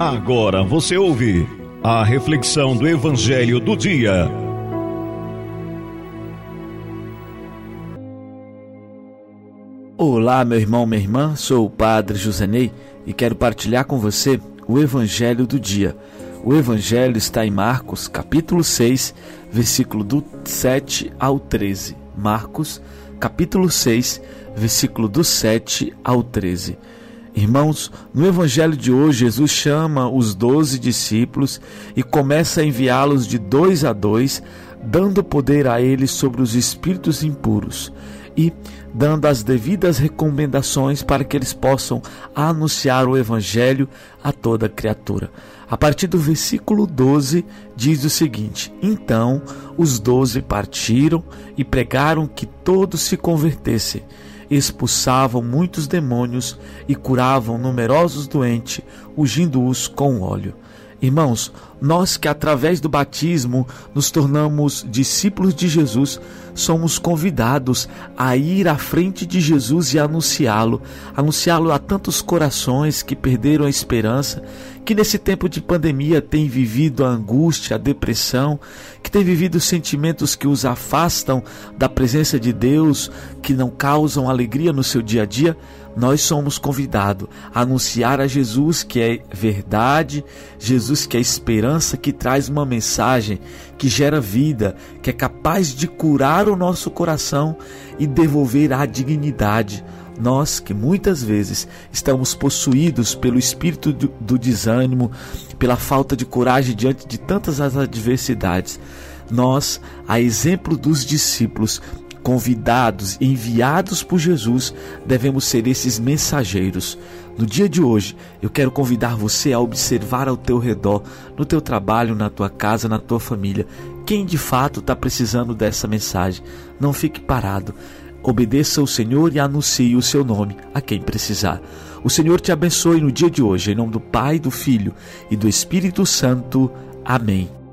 Agora você ouve a reflexão do Evangelho do Dia. Olá, meu irmão, minha irmã, sou o Padre Josenei e quero partilhar com você o Evangelho do Dia. O Evangelho está em Marcos, capítulo 6, versículo do 7 ao 13. Marcos, capítulo 6, versículo do 7 ao 13. Irmãos, no Evangelho de hoje, Jesus chama os doze discípulos e começa a enviá-los de dois a dois, dando poder a eles sobre os espíritos impuros e dando as devidas recomendações para que eles possam anunciar o Evangelho a toda criatura. A partir do versículo 12, diz o seguinte: Então os doze partiram e pregaram que todos se convertessem expulsavam muitos demônios e curavam numerosos doentes, ungindo-os com óleo. Irmãos, nós que através do batismo nos tornamos discípulos de Jesus, somos convidados a ir à frente de Jesus e anunciá-lo, anunciá-lo a tantos corações que perderam a esperança, que nesse tempo de pandemia têm vivido a angústia, a depressão, que têm vivido sentimentos que os afastam da presença de Deus, que não causam alegria no seu dia a dia nós somos convidados a anunciar a Jesus que é verdade, Jesus que é esperança, que traz uma mensagem que gera vida, que é capaz de curar o nosso coração e devolver a dignidade. Nós que muitas vezes estamos possuídos pelo espírito do, do desânimo, pela falta de coragem diante de tantas adversidades, nós, a exemplo dos discípulos, convidados, enviados por Jesus, devemos ser esses mensageiros. No dia de hoje, eu quero convidar você a observar ao teu redor, no teu trabalho, na tua casa, na tua família, quem de fato está precisando dessa mensagem. Não fique parado. Obedeça ao Senhor e anuncie o seu nome a quem precisar. O Senhor te abençoe no dia de hoje, em nome do Pai, do Filho e do Espírito Santo. Amém.